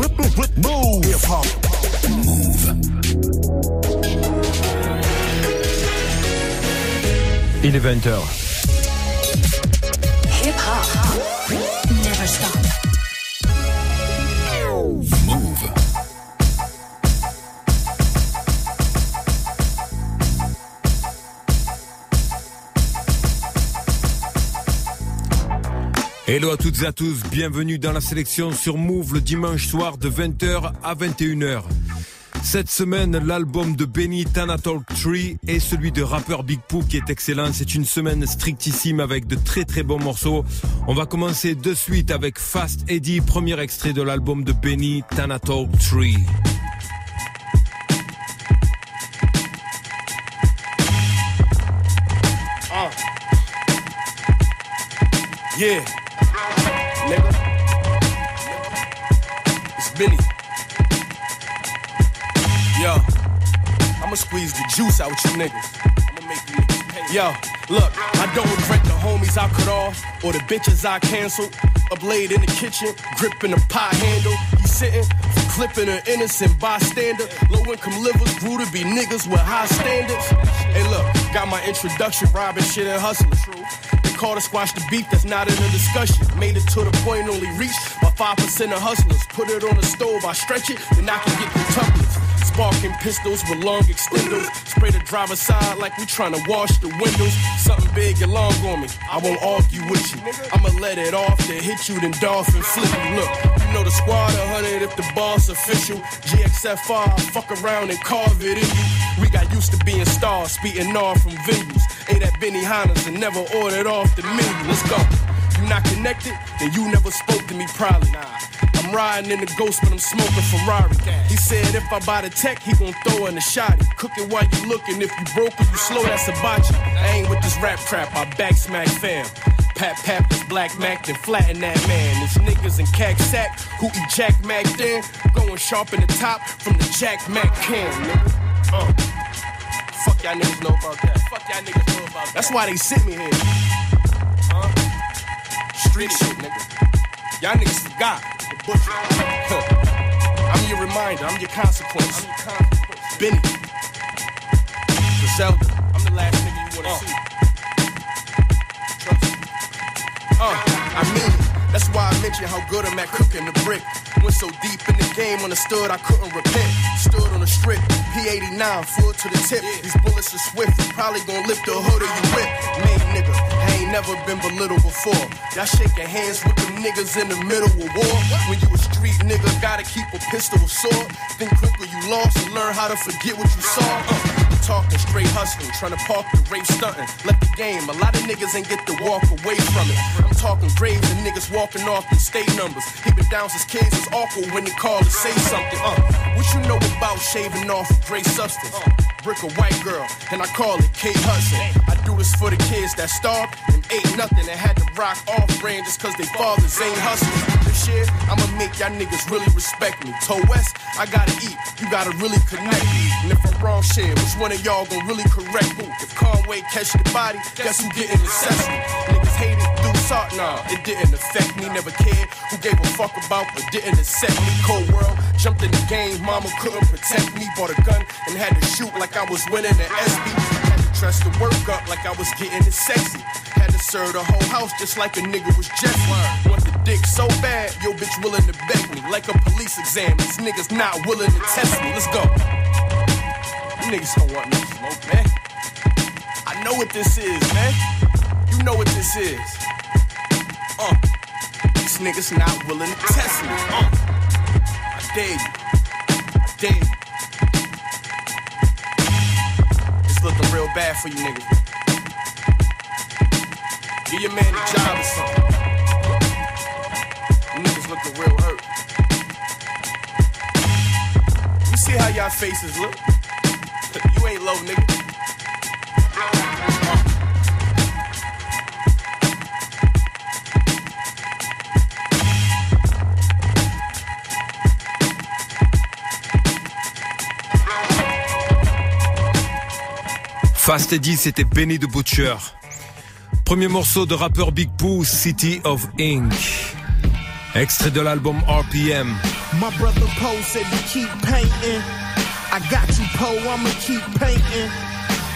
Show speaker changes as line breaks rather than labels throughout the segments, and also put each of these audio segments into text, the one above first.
Move. Hip hop. Move.
Il est 20h.
Hip hop. Never stop.
Hello à toutes et à tous, bienvenue dans la sélection sur Move le dimanche soir de 20h à 21h. Cette semaine, l'album de Benny Tanatalk 3 et celui de rappeur Big Pooh qui est excellent. C'est une semaine strictissime avec de très très bons morceaux. On va commencer de suite avec Fast Eddie, premier extrait de l'album de Benny Tanatalk 3.
Yeah. Nigga. It's Benny. Yo. I'ma squeeze the juice out you niggas. You. Yo, look, I don't regret the homies I cut off or the bitches I canceled. A blade in the kitchen, gripping a pot handle. He sitting clipping an innocent bystander. Low income livers grew to be niggas with high standards. Hey, look, got my introduction, robbing shit and hustling. Call to squash the beef that's not in the discussion. Made it to the point only reached by 5% of hustlers. Put it on the stove, I stretch it, then I can get the quintuplets. Sparking pistols with long extenders. Spray the driver's side like we tryna wash the windows. Something big and long on me. I won't argue with you. I'ma let it off, then hit you, then dolphin flip you. Look, you know the squad a hundred if the boss official. GXFR, fuck around and carve it in you. We got used to being stars, speeding off from venues. Ate at Benihana's and never ordered off the menu. Let's go. You not connected, then you never spoke to me probably. Nah. I'm riding in the ghost, but I'm smoking Ferrari. He said if I buy the tech, he gon' throw in the shotty. Cook it while you looking. If you broke or you slow, that's a botchy. I ain't with this rap trap, I back smack fam. Pat Pat this Black Mac, then flatten that man. It's niggas in cack sack who eat Jack Mac then. Going sharp in the top from the Jack Mac can. Uh. Fuck y'all niggas know about that. Fuck y'all niggas know about that. That's why they sent me here. Huh? Street shit, nigga. Y'all niggas forgot. The butcher. Huh. I'm your reminder. I'm your consequence. Benny. Griselda. I'm the last nigga you wanna see. Trust me. Uh, I mean it. That's why I mentioned how good I'm at cooking the brick. Went so deep in the game, understood I couldn't repent. Stood on the strip, P89, full to the tip. These bullets are swift, probably gonna lift the hood of your whip. Made nigga, I ain't never been belittled before. Y'all shaking hands with them niggas in the middle of war. When you a street nigga, gotta keep a pistol or sword. Think quickly you lost and learn how to forget what you saw. Uh, talking straight hustling, trying to park the rape stunting. Left the game, a lot of niggas ain't get to walk away from it. I'm talking graves and niggas walking off the state numbers. He been down since kids was awkward when they call to say something. Uh, what you know about shaving off gray substance? Brick a white girl, and I call it Kate Hudson. I do this for the kids that starved and ate nothing and had to rock off brand just cause they fathers ain't hustling. I'ma make y'all niggas really respect me. Toe West, I gotta eat, you gotta really connect me. And if I'm wrong, shit, which one of y'all gon' really correct me? If Conway catch the body, guess who getting sesame? Niggas hate it, do salt, nah, it didn't affect me. Never cared who gave a fuck about, but didn't accept me. Cold world, jumped in the game, mama couldn't protect me. Bought a gun and had to shoot like I was winning an SB. Had to work up like I was getting it sexy. Had to serve the whole house just like a nigga was Jeffrey. Dick so bad, yo bitch willing to beg me. Like a police exam, these niggas not willing to test me. Let's go. You niggas don't want no smoke, man. I know what this is, man. You know what this is. Uh, these niggas not willing to test me. Uh, I dare you. I dare you. It's looking real bad for you niggas. Give your man a job or something. Looking real hurt. You see how y'all faces look? You ain't low, nigga.
Fast Eddie, c'était Benny the Butcher. Premier morceau de rappeur Big Pooh, City of Ink. Extrait de l'album RPM.
My brother Poe said to keep painting. I got you, Poe, I'ma keep painting.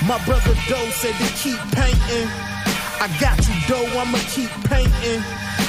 My brother Doe said to keep painting. I got you, Doe, I'ma keep painting.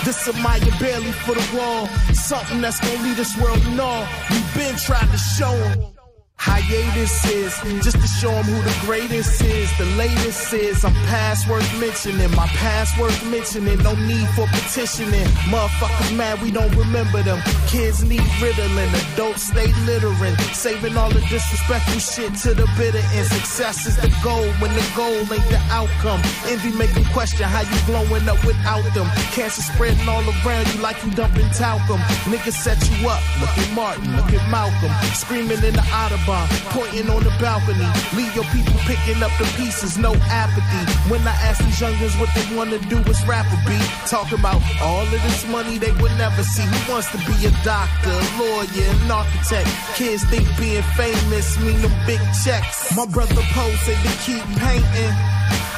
This a Maya Bailey for the wall. Something that's gonna lead this world in all. We've been trying to show show 'em. Hiatus is just to show them who the greatest is. The latest is I'm past worth mentioning. My past worth mentioning. No need for petitioning. Motherfuckers mad we don't remember them. Kids need riddling. Adults stay littering. Saving all the disrespectful shit to the bitter end. Success is the goal when the goal ain't the outcome. Envy make them question how you glowing up without them. Cancer spreading all around you like you dumping talcum. Niggas set you up. Look at Martin. Look at Malcolm. Screaming in the Autobahn pointing on the balcony. Leave your people picking up the pieces, no apathy. When I ask these youngins what they wanna do it's rap a beat. Talking about all of this money they would never see. Who wants to be a doctor, lawyer, an architect? Kids think being famous mean them big checks. My brother Poe said to keep painting.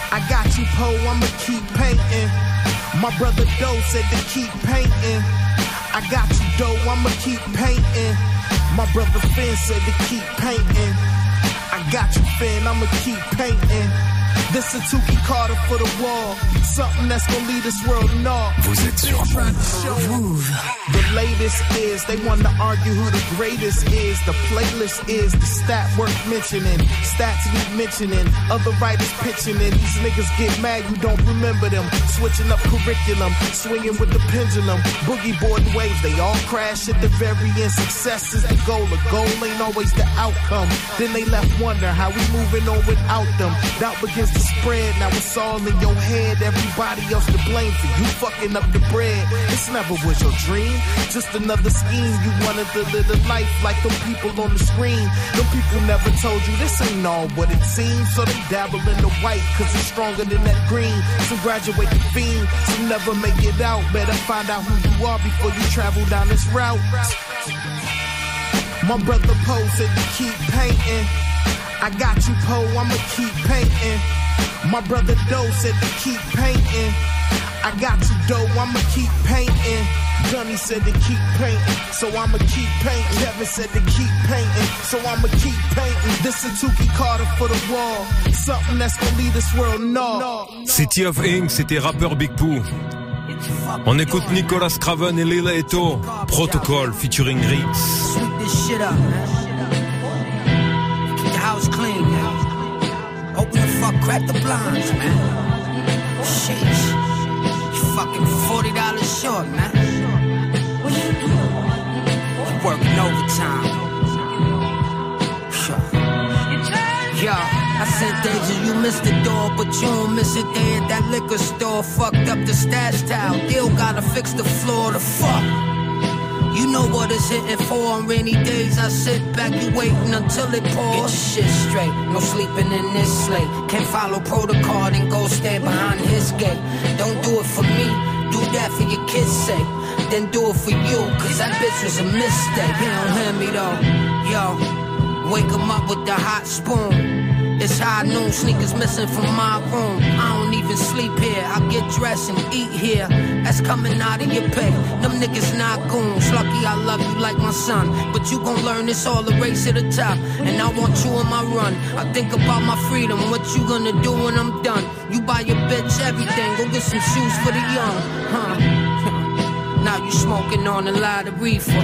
I got you, Poe, I'ma keep painting. My brother Doe said to keep painting. I got you, Doe, I'ma keep painting. My brother Finn said to keep painting. I got you, Finn, I'ma keep painting. This a Tuki Carter for the wall. Something that's gonna lead this world north.
Vous êtes sur
Move.
The latest is they want to argue who the greatest is. The playlist is the stat worth mentioning. Stats need mentioning. Other writers pitching in. These niggas get mad you don't remember them. Switching up curriculum, swinging with the pendulum. Boogie board waves, they all crash at the very end. Success is the goal. The goal ain't always the outcome. Then they left wonder how we moving on without them. Doubt begins to spread. Now it's all in your head. Everybody else to blame for you fucking up the bread. This never was your dream. Just another scheme. You wanted to live a life like them people on the screen. Them people never told you this ain't all what it seems. So they dabble in the white cause it's stronger than that green. So graduate the fiend. So never make it out. Better find out who you are before you travel down this route. My brother Poe said to keep painting. I got you, Poe, I'ma keep painting. My brother Doe said to keep painting. I got you, Doe, I'ma keep painting. Gunny said to keep painting, so I'ma keep painting. Kevin said to keep painting, so I'ma keep painting. This a Tuki Carter for the wall. Something that's gonna lead this world north.
City of Ink, c'était rappeur Big Pooh. On écoute Nicolas Craven et Lil Eto. Protocol featuring Riggs.
Open the fuck, crack the blinds, man. Sheesh. You fucking forty dollars short, man. What you working overtime. Yo, I said, Deja, you missed the door, but you don't miss it there at that liquor store. Fucked up the stash towel. Still gotta fix the floor. The fuck. Know what it's hitting for on rainy days. I sit back, you waiting until it pours. Get your shit straight, no sleeping in this slate. Can't follow protocol, then go stand behind his gate. Don't do it for me, do that for your kids' sake. Then do it for you, cause that bitch was a mistake. He don't hear me though. Yo, wake him up with the hot spoon. It's high noon, sneakers missing from my room. I don't even sleep here. I get dressed and eat here. That's coming out of your pay. Them niggas not goons. Lucky I love you like my son. But you gon' learn it's all a race to the top. And I want you on my run. I think about my freedom. What you gonna do when I'm done? You buy your bitch everything. Go get some shoes for the young. Huh? now you smoking on a lot of reefer.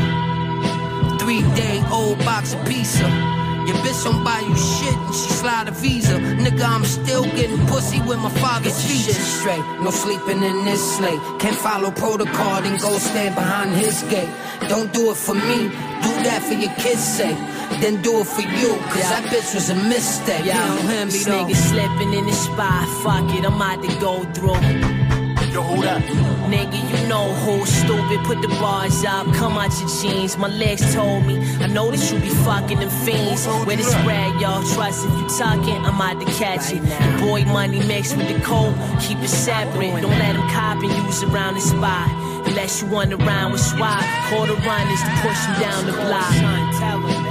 Three day old box of pizza. Your bitch don't buy you shit and she slide a visa. Nigga, I'm still getting pussy with my father's feet. Shit straight, no sleeping in this slate. Can't follow protocol, then go stand behind his gate. Don't do it for me, do that for your kids' sake. Then do it for you, cause that bitch was a mistake. You don't hear me
this
though.
nigga slipping in the spot. Fuck it, I'm out to go through.
Yo, hold up.
Nigga, you know who stupid. Put the bars up, come out your jeans. My legs told me. I know that you be fucking them fiends. Where the spread, y'all. Trust if you talking, I'm out to catch it. The boy money mixed with the coke, keep it separate. Don't let him cop and use around the spot. Unless you wanna rhyme with swag, quarter runners to push them down the block.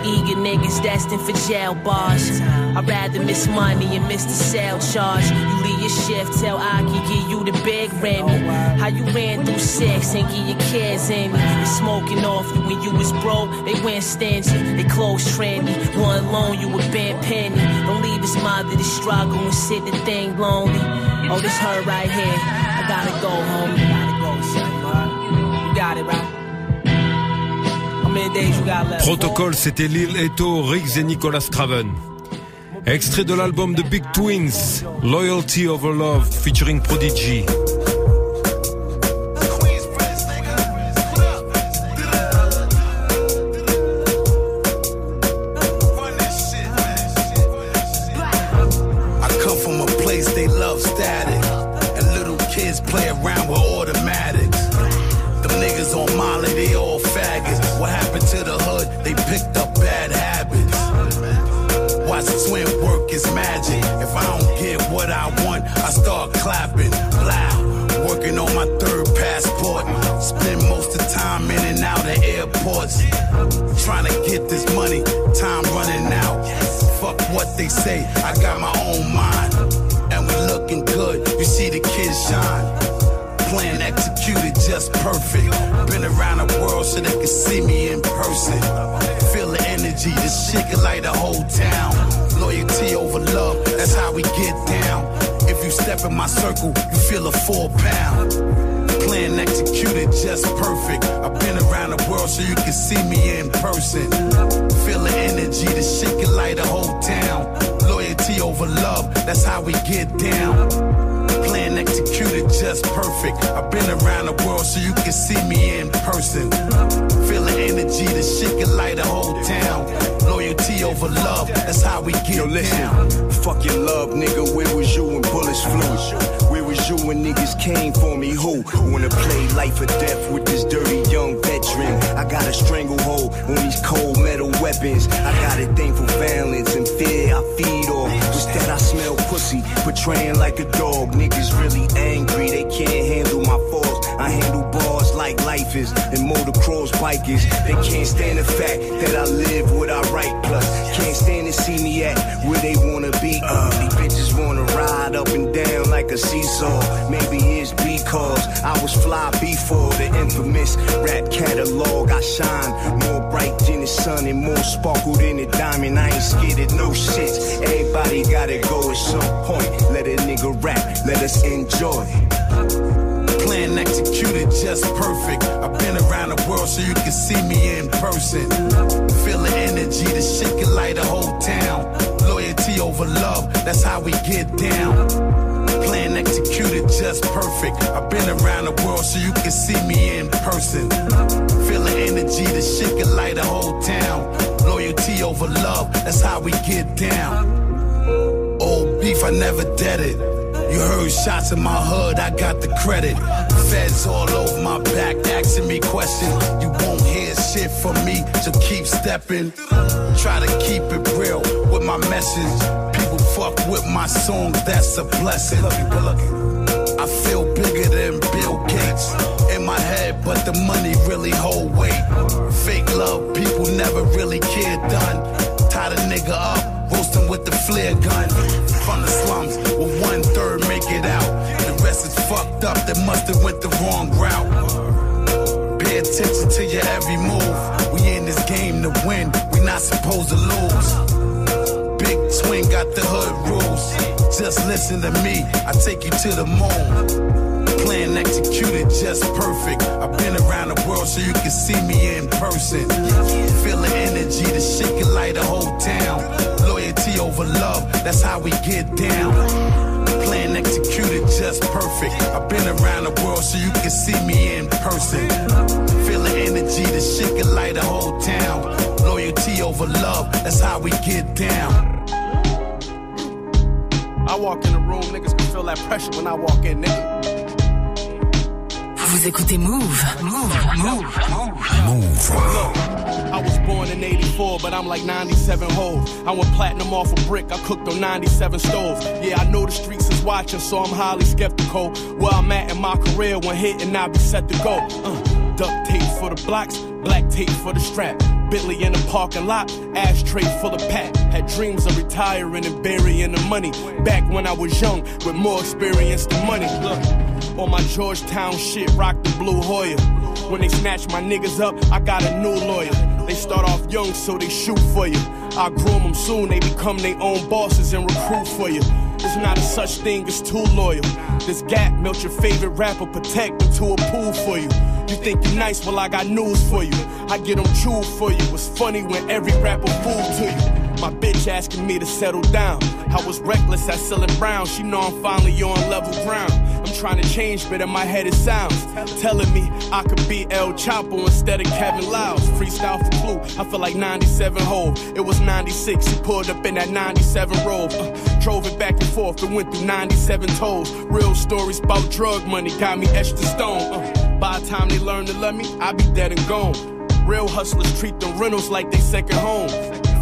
Eager niggas destined for jail bars. I'd rather miss money and miss the sale charge. You leave your shift, tell Aki, give you the big Remy. How you ran through six and give your kids in me. They smoking off you when you was broke, they went stingy. They close trendy. One loan, you a bent penny. Don't leave his mother to struggle and sit the thing lonely. Oh, this her right here. I gotta go, homie.
Protocole, c'était Lil Eto, Riggs et Nicolas Craven. Extrait de l'album de Big Twins, Loyalty Over Love, featuring Prodigy.
I come is magic. If I don't get what I want, I start clapping. Loud. Working on my third passport. Spend most of the time in and out of airports. Trying to get this money. Time running out. Fuck what they say. I got my own mind. And we looking good. You see the kids shine. Plan executed just perfect. Been around the world so they can see me in person. Feel the energy, this shit can light the whole town. Loyalty over love, that's how we get down. If you step in my circle, you feel a four pound. Plan executed just perfect. I've been around the world so you can see me in person. Feel the energy, this shit can light the whole town. Loyalty over love, that's how we get down. Plan executed just perfect. I've been around the world so you can see me in person. Feel the energy, the shit can light the whole town. Loyalty over love, that's how we get
Yo, listen.
down.
Fuck your love, nigga. Where was you when bullets flew? Was you when niggas came for me? Who wanna play life or death with this dirty young veteran? I got a stranglehold on these cold metal weapons. I got a thing for violence and fear I feed off. Wish that I smell pussy, portraying like a dog. Niggas really angry, they can't handle my faults. I handle bars like life is, and motocross bikers. They can't stand the fact that I live what I write. Plus, can't stand to see me at where they wanna be. Uh, these bitches wanna ride up and down like a seesaw. Maybe it's because I was fly before the infamous rap catalog. I shine more bright than the sun and more sparkle than a diamond. I ain't scared of no shit. Everybody gotta go at some point. Let a nigga rap, let us enjoy.
Plan executed just perfect. I've been around the world so you can see me in person. Feel the energy, the shit can light a whole town. Loyalty over love, that's how we get down. Plan executed just perfect. I've been around the world so you can see me in person. Feel the energy, the shit can light a whole town. Loyalty over love, that's how we get down. Old beef, I never did it. You heard shots in my hood, I got the credit. Feds all over my back, asking me questions. You won't hear shit from me, so keep stepping. Try to keep it real with my message. People fuck with my songs, that's a blessing. I feel bigger than Bill Gates in my head, but the money really hold weight. Fake love, people never really care done. Tie the nigga up, roast with the flare gun. From the slums, with one third make it out. And the rest is fucked up, they must have went the wrong route. Pay attention to your every move. We in this game to win, we not supposed to lose. Big twin got the hood rules. Just listen to me, I take you to the moon. Plan executed just perfect. I've been around the world so you can see me in person. Feel the energy, the shit can light the whole town. Loyalty over love, that's how we get down. Plan executed just perfect. I've been around the world so you can see me in person. Feel the energy, the shit can light the whole town. Loyalty over love, that's how we get down.
I walk in the room, niggas can feel that pressure when I walk in, nigga.
Vous écoutez Move. Move. Move.
Move.
Look, I was born in 84, but I'm like 97 hoes. I went platinum off a brick, I cooked on 97 stoves. Yeah, I know the streets is watching, so I'm highly skeptical. Where I'm at in my career when hitting, I'll be set to go. Uh, duct tape for the blocks, black tape for the strap. Bentley in the parking lot, ashtray full of pat. Had dreams of retiring and burying the money. Back when I was young, with more experience than money. Look, on my Georgetown shit, rock the blue Hoya. When they snatch my niggas up, I got a new lawyer. They start off young, so they shoot for you. I groom them soon, they become their own bosses and recruit for you. There's not a such thing as too loyal. This gap melt your favorite rapper, protect into a pool for you. You think you're nice, well I got news for you. I get them chewed for you. It's funny when every rapper fool to you. My bitch asking me to settle down. I was reckless at selling brown. She know I'm finally on level ground. I'm trying to change, but in my head it sounds telling me I could be El Chapo instead of Kevin Liles. Freestyle for Clue. I feel like 97 hole. It was 96. He pulled up in that 97 robe. Uh, drove it back and forth and went through 97 toes. Real stories about drug money got me etched in stone. Uh, by the time they learn to love me, I be dead and gone. Real hustlers treat the rentals like they second home.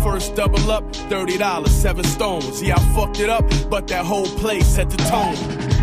First double up, $30, seven stones. Yeah, I fucked it up, but that whole place set the tone.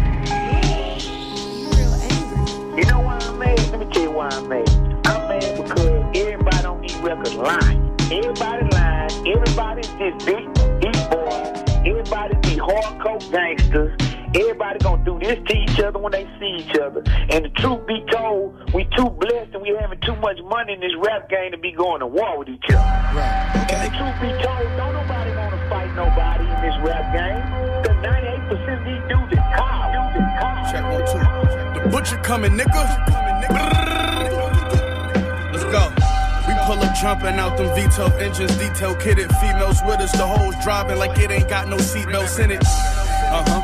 You know why I'm mad? Let me tell you why I'm mad. I'm mad because everybody on these records lying. Everybody lying. Everybody's just big, big boys. Everybody be hardcore gangsters. Everybody gonna do this to each other when they see each other. And the truth be told, we too blessed and we having too much money in this rap game to be going to war with each other.
Right. Okay.
And the truth be told, don't nobody wanna fight nobody in this rap game. The 98% of these dudes is cows. Dudes is cows.
Check one, two. The butcher coming, nigga. Let's go. We pull up jumping out them V12 engines, detail kitted, females with us, the hoes driving like it ain't got no seatbelts in it. Uh huh.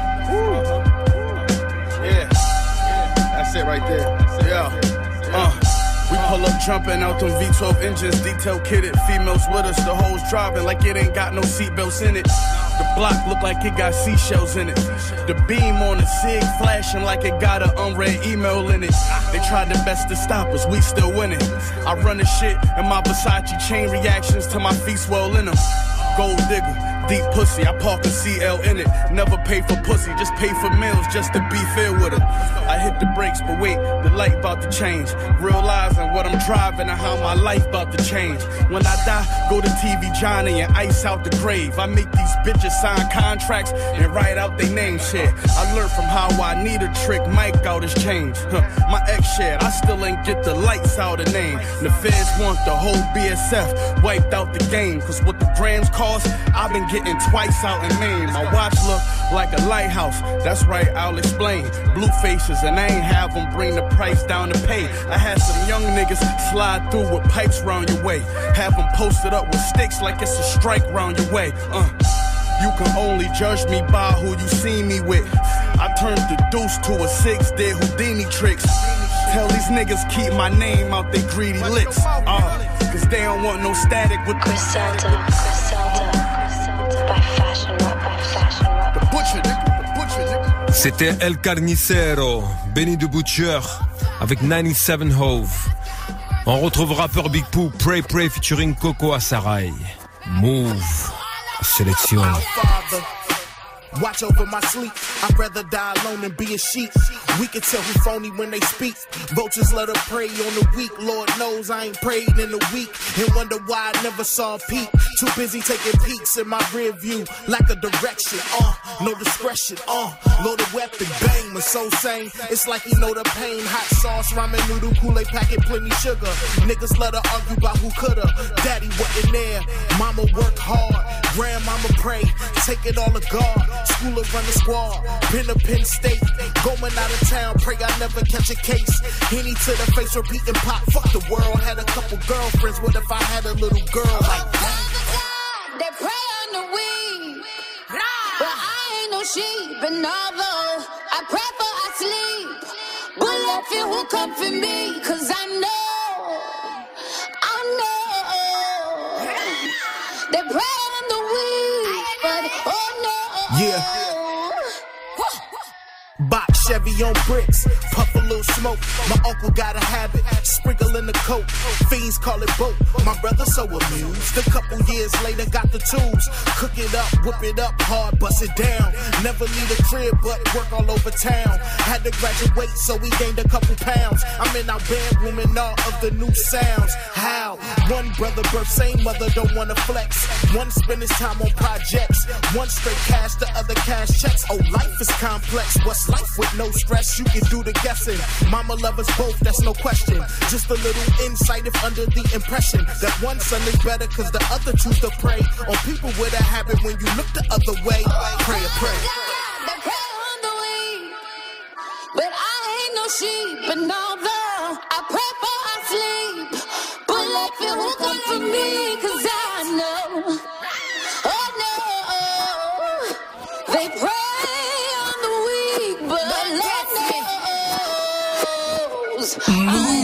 Yeah. That's it right there. Yeah. Uh. We pull up jumping out them V12 engines, detail kitted, females with us, the hoes driving like it ain't got no seatbelts in it. The block look like it got seashells in it. The beam on the SIG flashing like it got an unread email in it. They tried their best to stop us, we still winning. I run the shit and my Versace chain reactions to my feet swell in them. Gold digger, deep pussy, I park a CL in it. Never pay for pussy, just pay for meals just to be fair with her. I hit the brakes, but wait, the light about to change. Realizing what I'm driving and how my life about to change. When I die, go to TV Johnny and ice out the grave. I make these bitches sign contracts and write out their name shit. I learned from how I need a trick, Mike out his change. Huh. My ex shared, I still ain't get the lights out of name. The feds want the whole BSF wiped out the game. Cause what the grams cost, I've been getting twice out in Maine. My watch look like a lighthouse. That's right, I'll explain. Blue faces, and I ain't have them bring the price down to pay. I had some young niggas slide through with pipes round your way. Have them posted up with sticks like it's a strike round your way. Uh. You can only judge me by who you see me with. I turned the deuce to a six, did Houdini tricks. Tell these niggas keep my name out they greedy lips. Uh, cause they don't want no static with the
C'était El Carnicero, Benny the Butcher, avec 97 Hove. On retrouve rappeur Big Pooh, Pray Pray featuring Coco Asarai. Move. Sélection.
Watch over my sleep. I'd rather die alone than be a sheep. We can tell who phony when they speak. Vultures let her prey on the weak. Lord knows I ain't prayed in a week. And wonder why I never saw a peak. Too busy taking peeks in my rear view. Lack of direction, uh, no discretion, uh. Loaded weapon, bang, was so sane. It's like he know the pain. Hot sauce, ramen noodle, Kool-Aid packet, plenty sugar. Niggas let her argue about who coulda. Daddy wasn't there. Mama worked hard. Grandmama pray. Take it all to God. Schooler run the squad. Pin to Penn State. Going out of town. Pray I never catch a case. Henny to the face, repeating pop. Fuck the world. Had a couple girlfriends. What if I had a little girl like that?
They pray on the weed. But I ain't no sheep. And although I pray for I sleep. Bullet for who come for me. Cause
Yeah. Chevy on bricks. Puff a little little smoke. My uncle got a habit, sprinkle in the coat. Fiends call it boat. My brother so amused. A couple years later, got the tools. Cook it up, whip it up hard, bust it down. Never leave the crib, but work all over town. Had to graduate, so we gained a couple pounds. I'm in our bedroom and all of the new sounds. How? One brother birth, same mother, don't wanna flex. One spend his time on projects. One straight cash, the other cash checks. Oh, life is complex. What's life with no stress? You can do the guessing. Mama love us both, that's no question. Just a little insight if under the impression that one son is better cause the other choose to prey on people with a habit when you look the other way. Pray pray.
Pray the weak, but I ain't no sheep. And although I pray for I sleep, but let it will come knows.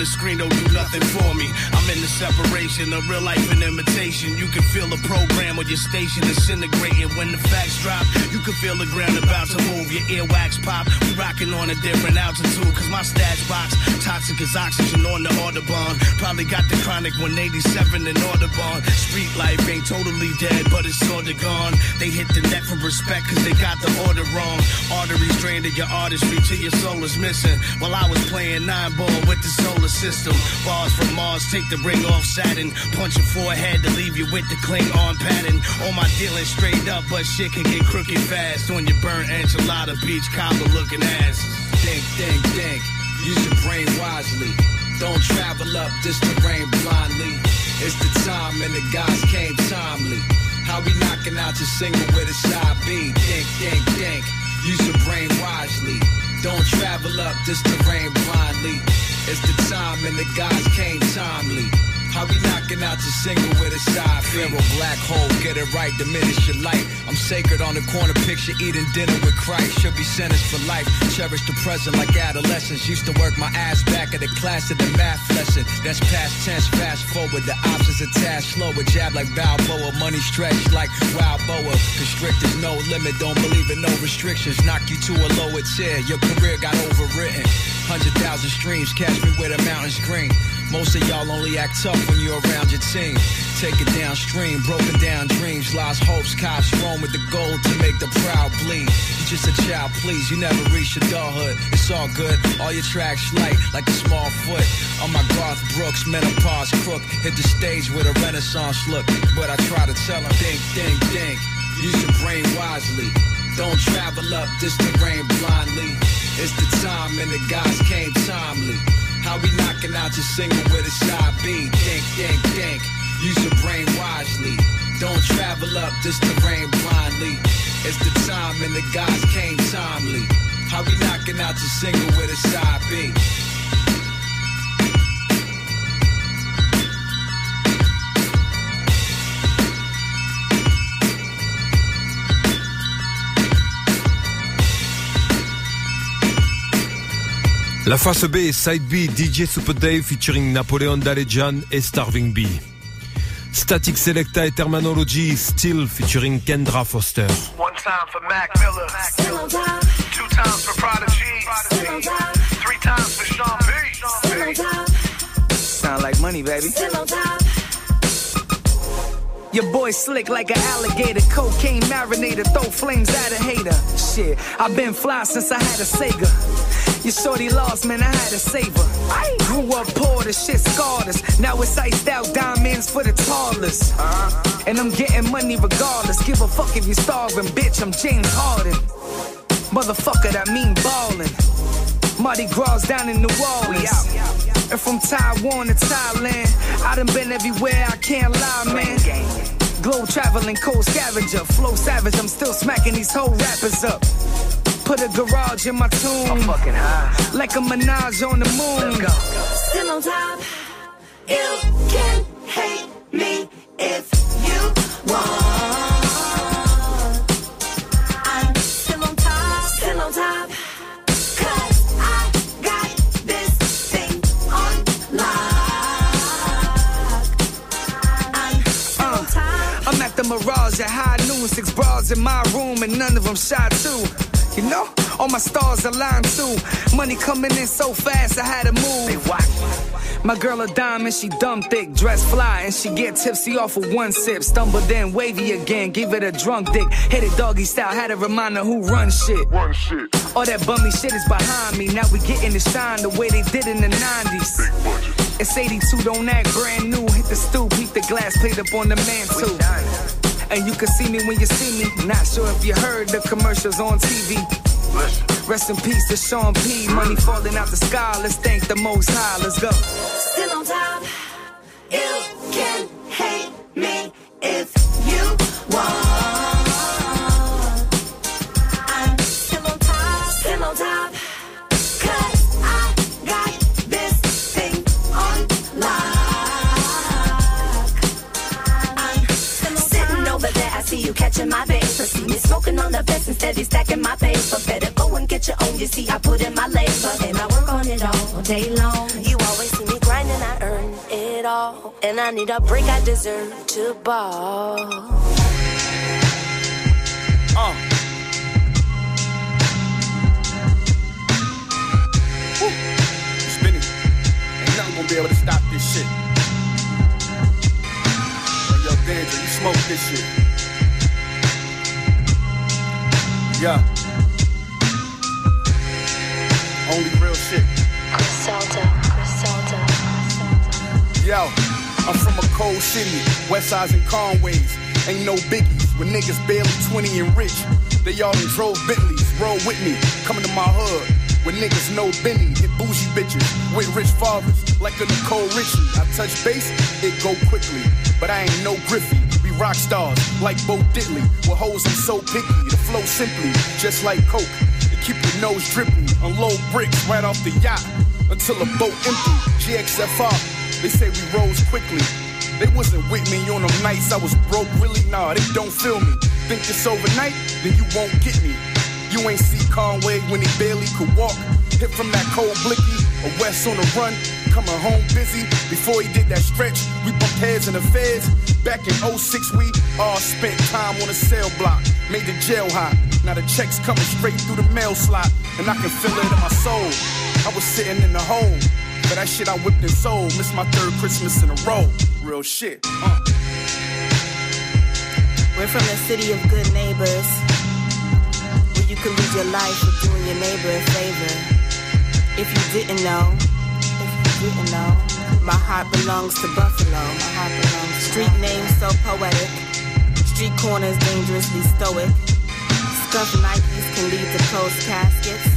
The screen don't do nothing for me. In the separation of real life and imitation. You can feel the program on your station disintegrating. When the facts drop, you can feel the ground about to move. Your earwax pop. We rocking on a different altitude. Cause my stash box, toxic as oxygen on the Audubon. Probably got the chronic 187 in Audubon. Street life ain't totally dead, but it's sorta gone. They hit the neck from respect cause they got the order wrong. Arteries drained to your artistry till your soul is missing. While I was playing nine ball with the solar system. Bars from Mars, take the ring off Saturn. Punch your forehead to leave you with the cling on pattern. On my dealing straight up, but shit can get crooked fast. On your burnt enchilada beach copper looking ass.
Think, think, think. Use your brain wisely. Don't travel up this terrain blindly. It's the time and the guys came timely. How we knocking out your single with a side B? Think, think, think. Use your brain wisely. Don't travel up this terrain blindly. It's the time and the guys came timely. How we knocking out your single with a side? Pharaoh black hole, get it right, diminish your light. I'm sacred on the corner, picture eating dinner with Christ. Should be sentenced for life. Cherish the present like adolescence. Used to work my ass back at the class of the math lesson. That's past tense, fast forward. The options attached, task slower. Jab like Balboa, money stretched like wild boa. Constrict is no limit, don't believe in no restrictions. Knock you to a lower tier, your career got overwritten. Hundred thousand streams, catch me where the mountains green. Most of y'all only act tough when you're around your team. Take it downstream, broken down dreams, lost hopes, cops roam with the goal to make the proud bleed. You just a child, please, you never reach adulthood. It's all good, all your tracks light like a small foot. On my Garth Brooks, menopause crook, hit the stage with a renaissance look. But I try to tell them, think, think, think, use your brain wisely. Don't travel up this terrain blindly. It's the time and the guys came timely. How we knocking out your single with a side B? Think, think, think. Use your brain wisely. Don't travel up this terrain blindly. It's the time and the guys came timely. How we knocking out your single with a side B?
La face B, Side B, DJ Super Dave featuring Napoleon Da Legend et Starving B. Statik Selektah et Termanology, Still featuring Kendra Foster.
One time for Mac Miller. Two times for Prodigy. Three times for Sean P.
Sound like money, baby. Your boy slick like an alligator, cocaine marinated, throw flames at a hater. Shit, I've been fly since I had a Sega. Your shorty lost, man, I had to save her. Grew up poor, the shit scarred us. Now it's iced out diamonds for the tallest. And I'm getting money regardless. Give a fuck if you starving, bitch. I'm James Harden. Motherfucker, that mean ballin'. Mardi Gras down in New Orleans. And from Taiwan to Thailand, I done been everywhere, I can't lie, man. Globe traveling, cold scavenger, flow savage, I'm still smacking these whole rappers up. Put a garage in my tomb, I'm fucking high. like a menage on the moon.
still on top. You can hate me if you want. I'm still on top, still on top. I got this thing on lock. I'm on uh, top.
I'm at the Mirage at high noon, six bras in my room, and none of them shot too. You know, all my stars aligned too. Money coming in so fast, I had to move. My girl a diamond, she dumb thick, dress fly, and she get tipsy off of one sip. Stumble then wavy again, give it a drunk dick. Hit it doggy style, had a reminder who run shit. Run shit. All that bummy shit is behind me. Now we getting to shine the way they did in the 90s. It's 82, don't act brand new. Hit the stoop, heat the glass, plate up on the mantle. And you can see me when you see me. Not sure if you heard the commercials on TV. Rest in peace to Sean P. Money falling out the sky. Let's thank the most high. Let's go.
still on top. You can hate me if you want. I
see you catching. See me smoking on the best instead of stacking my paper. Better go and get your own. You see, I put in my labor and I work on it all day long. You always see me grinding, I earn it all. And I need a break, I deserve to ball.
Uh. Woo. Spinning. Ain't nothing gonna be able to stop this shit. Yo, Danger, you smoke this shit. Yeah. Only real shit.
Griselda, Griselda.
Yo, I'm from a cold city, West Sides and Conways. Ain't no biggies, when niggas barely 20 and rich. They all done drove Bentleys, roll with me, coming to my hood. When niggas know Benny, hit bougie bitches with rich fathers, like a Nicole Richie. I touch base, it go quickly, but I ain't no Griffey. Rock stars, like Bo Diddley. With hoes, I'm so picky, the flow simply, just like Coke. To keep your nose drippy, unload bricks right off the yacht until the boat empty. GXFR, they say we rose quickly. They wasn't with me on them nights I was broke, really? Nah, they don't feel me. Think it's overnight? Then you won't get me. You ain't see Conway when he barely could walk. Hit from that cold blicky, a West on the run, coming home busy. Before he did that stretch, we bumped heads in the feds. Back in 06, we all spent time on a cell block, made the jail hot. Now the checks coming straight through the mail slot, and I can feel it in my soul. I was sitting in the hole, but that shit I whipped and sold. Missed my third Christmas in a row. Real shit. Uh.
We're from the city of good neighbors, where you can lose your life for doing your neighbor a favor. If you didn't know, you know, my heart belongs to Buffalo. My heart belongs. Street names so poetic, street corners dangerously stoic. Scuff Nikes can lead to closed caskets,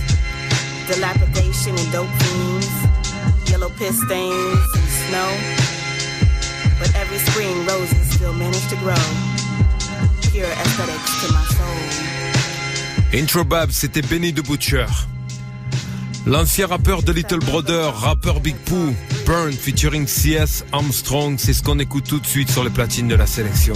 dilapidation and dope fiends, yellow piss stains and snow. But every spring roses still manage to grow. Pure aesthetics to my soul.
Introbab, c'était Benny the Butcher. L'ancien rappeur de Little Brother, rappeur Big Pooh, Burn featuring CS Armstrong, c'est ce qu'on écoute tout de suite sur les platines de la sélection.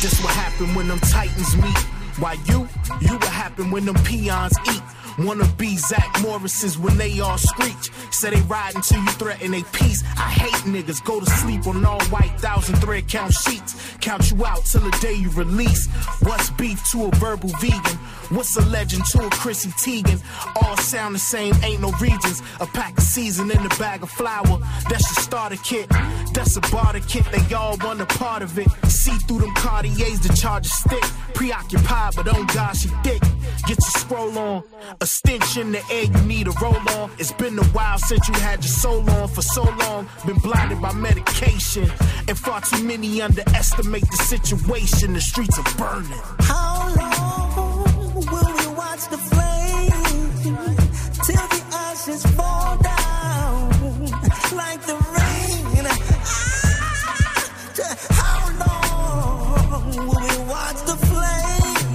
This what happen when them titans meet? Why you? You what happen when them peons eat? Wanna be Zach Morrison's when they all screech. Say they ride until you threaten they peace. I hate niggas. Go to sleep on all white thousand thread count sheets. Count you out till the day you release. What's beef to a verbal vegan? What's a legend to a Chrissy Teigen? All sound the same, ain't no regions. A pack of season in a bag of flour. That's your starter kit. That's a barter kit. They all want a part of it. See through them Cartiers, the charger stick. Preoccupied, but on God, she thick. Get your scroll on. A stench in the air, you need a roll on. It's been a while since you had your soul on. For so long, been blinded by medication. And far too many underestimate the situation. The streets are burning.
How long will we watch the flames till the ashes fall down like the rain? Ah, how long will we watch the flame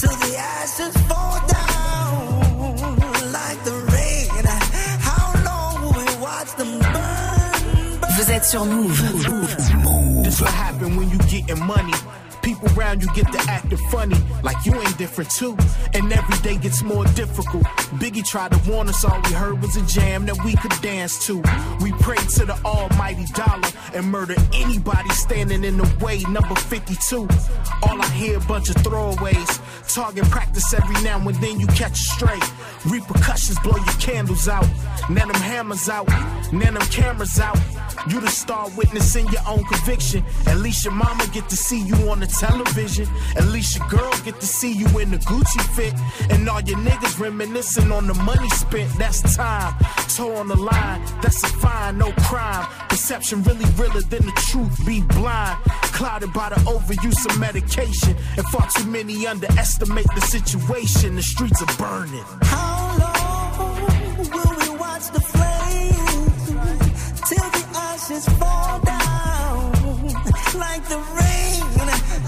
till the ashes fall down like the rain? How long will we watch them burn? burn?
Vous êtes sur Move. Move.
This what happen when you getting money. People around you get to acting funny, like you ain't different too. And every day gets more difficult. Biggie tried to warn us, all we heard was a jam that we could dance to. We prayed to the almighty dollar and murder anybody standing in the way. Number 52. All I hear a bunch of throwaways. Target practice every now and then you catch a stray. Repercussions blow your candles out. Now them hammers out. Now them cameras out. You the star witnessing your own conviction. At least your mama get to see you on the television. At least your girl get to see you in the Gucci fit. And all your niggas reminiscing on the money spent. That's time. Toe on the line. That's a fine, no crime. Perception really realer than the truth. Be blind. Clouded by the overuse of medication. And far too many underestimate the situation. The streets are burning.
How long will we watch the flames till the ashes fall down like the rain?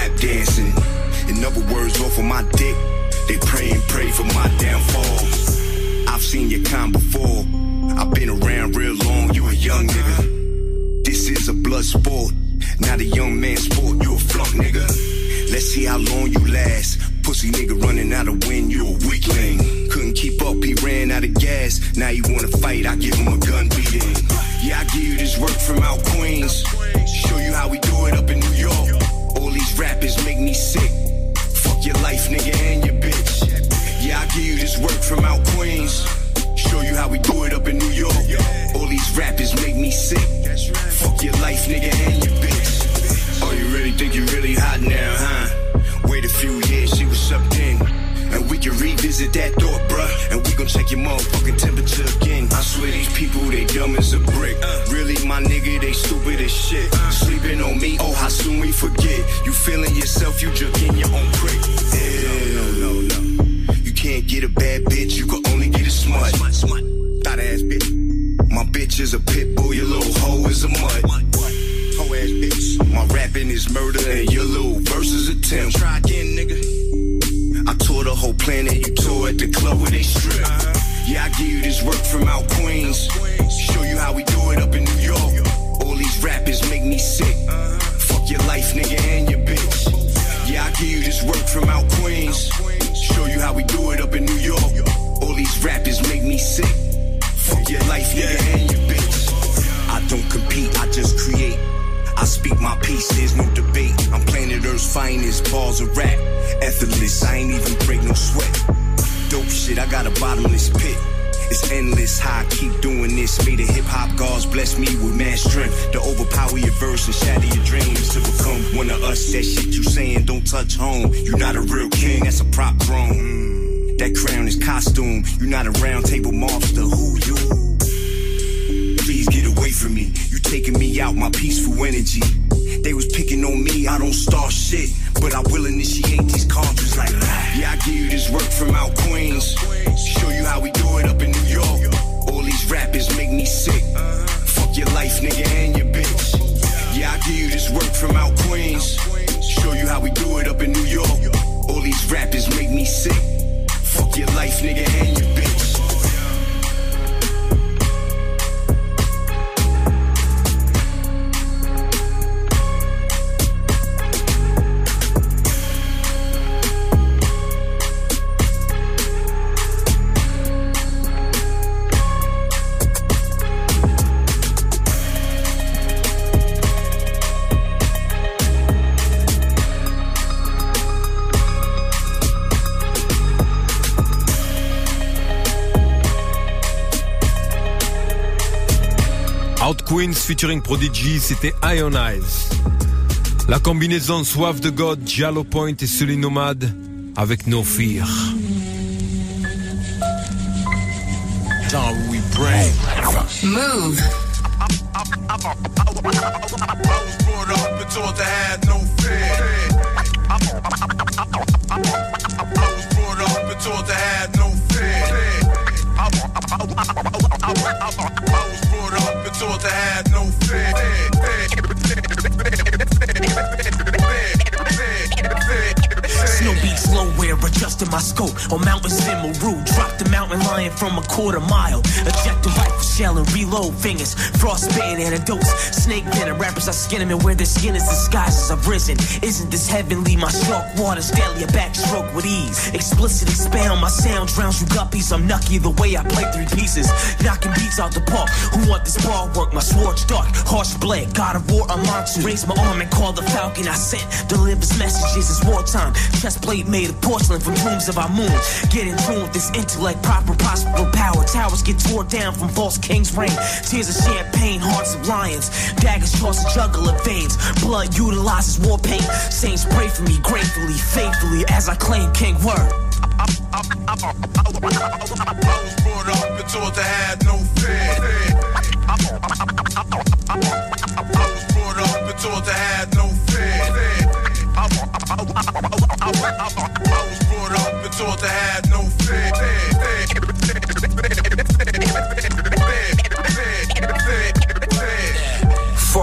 lap dancing. In other words, off of my dick. They pray and pray for my downfall. I've seen your kind before. I've been around real long, you a young nigga. This is a blood sport, not a young man sport. You a flunk nigga. Let's see how long you last. Pussy nigga running out of wind, you a weakling. Couldn't keep up, he ran out of gas. Now you wanna fight, I give him a gun beating. Yeah, I give you this work from out Queens. Show you how we do it up in New York. Rappers make me sick. Fuck your life, nigga, and your bitch. Yeah, I give you this work from out Queens. Show you how we do it up in New York. All these rappers make me sick. Fuck your life, nigga, and your bitch. Oh, you really think you really hot now, huh? Wait a few years, see what's up revisit that thought, bruh. And we gon' check your motherfucking temperature again. I swear these people, they dumb as a brick. Really, my nigga, they stupid as shit. Sleeping on me, oh, how soon we forget. You feeling yourself, you jerking your own prick. Yeah. No, no, no. You can't get a bad bitch, you can only get a smut. Smut, smut. Thought ass bitch. My bitch is a pit bull, your little hoe is a mutt. Hoe ass bitch. My rapping is murder and your little verse is a temp. Try again, nigga. I tore the whole planet, you tore at the club where they strip. Yeah, I give you this work from out Queens. Show you how we do it up in New York. All these rappers make me sick. Fuck your life, nigga, and your bitch. Yeah, I give you this work from out Queens. Show you how we do it up in New York. All these rappers make me sick. Fuck your life, nigga, and your bitch. I don't compete, I just create. I speak my piece, there's no debate. I'm planet Earth's finest, balls of rap. Effortless, I ain't even break no sweat. Dope shit, I got a bottomless pit. It's endless how I keep doing this. May the hip hop gods bless me with mad strength to overpower your verse and shatter your dreams to become one of us. That shit you saying don't touch home. You're not a real king, that's a prop throne. That crown is costume. You're not a round table mobster. Who you? Taking me out my peaceful energy. They was picking on me, I don't start shit. But I will initiate these cultures like Yeah, I give you this work from out Queens. Show you how we do it up in New York. All these rappers make me sick. Fuck your life, nigga, and your bitch. Yeah, I give you this work from out Queens. Show you how we do it up in New York. All these rappers make me sick. Fuck your life, nigga, and your bitch.
Queens featuring Prodigy, c'était Ion Eyes. La combinaison Soif de God, Giallo Point et Sully Nomade avec No Fear.
Move.
I was brought up and taught to have no
my scope. On Mount the from a quarter mile. Eject the rifle shell and reload fingers. Frostbite antidotes, snake venom. Rappers I skin them and wear their skin as disguises. I've risen. Isn't this heavenly? My shark water's daily a backstroke with ease. Explicit expand my sound drowns you guppies. I'm nucky the way I play three pieces. Knocking beats out the park. Who want this bar work? My sword's dark, harsh blade. God of war, I'm. Raise my arm and call the falcon I sent. Delivers messages, it's wartime. Chest plate made of porcelain from tombs of our moon. Get in tune with this intellect, proper, prosperous power. Towers get torn down from false king's reign. Tears of champagne, hearts of lions. Daggers a juggle of veins. Blood utilizes war paint. Saints pray for me gratefully, faithfully, as I claim king word.
I was brought up and taught to have no fear. I was brought up and taught to have no fear. I was brought up and taught to have no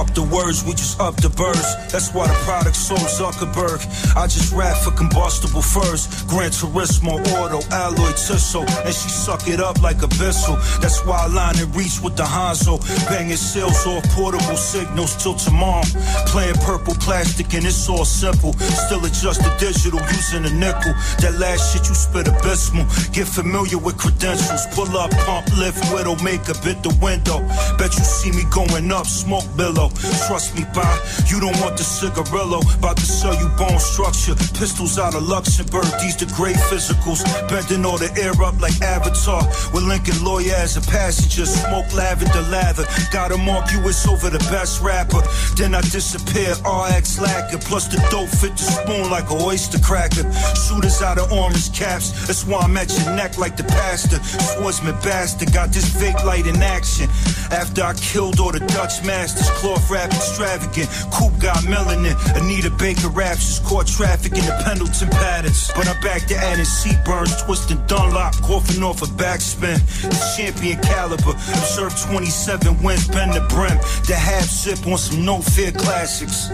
Fuck the words, we just up the birds. That's why the product sold Zuckerberg. I just rap for combustible furs. Gran Turismo, auto, alloy, Tissot. And she suck it up like a vessel. That's why I line and reach with the Hanzo. Banging sales off portable signals till tomorrow. Playing purple plastic and it's all simple. Still adjust the digital using a nickel. That last shit you spit abysmal. Get familiar with credentials. Pull up, pump, lift, widow, makeup, hit the window. Bet you see me going up, smoke billow. Trust me, bye. You don't want the cigarillo. About to sell you bone structure. Pistols out of Luxembourg. These the great physicals. Bending all the air up like Avatar. With Lincoln Lawyer as a passenger. Smoke lavender lather. Gotta mark you as over the best rapper. Then I disappear. RX lacquer. Plus the dope fit the spoon like a oyster cracker. Shooters out of orange caps. That's why I'm at your neck like the pastor. Swordsman bastard. Got this fake light in action. After I killed all the Dutch masters. Cloth rap extravagant. Coop got melanin. Anita Baker raps. Just caught traffic in the Pendleton patterns. But I'm back to adding seat burns. Twisting Dunlop. Coughing off a backspin. It's champion caliber. Observe 27 wins. Bend the brim. The half sip on some no fear classics.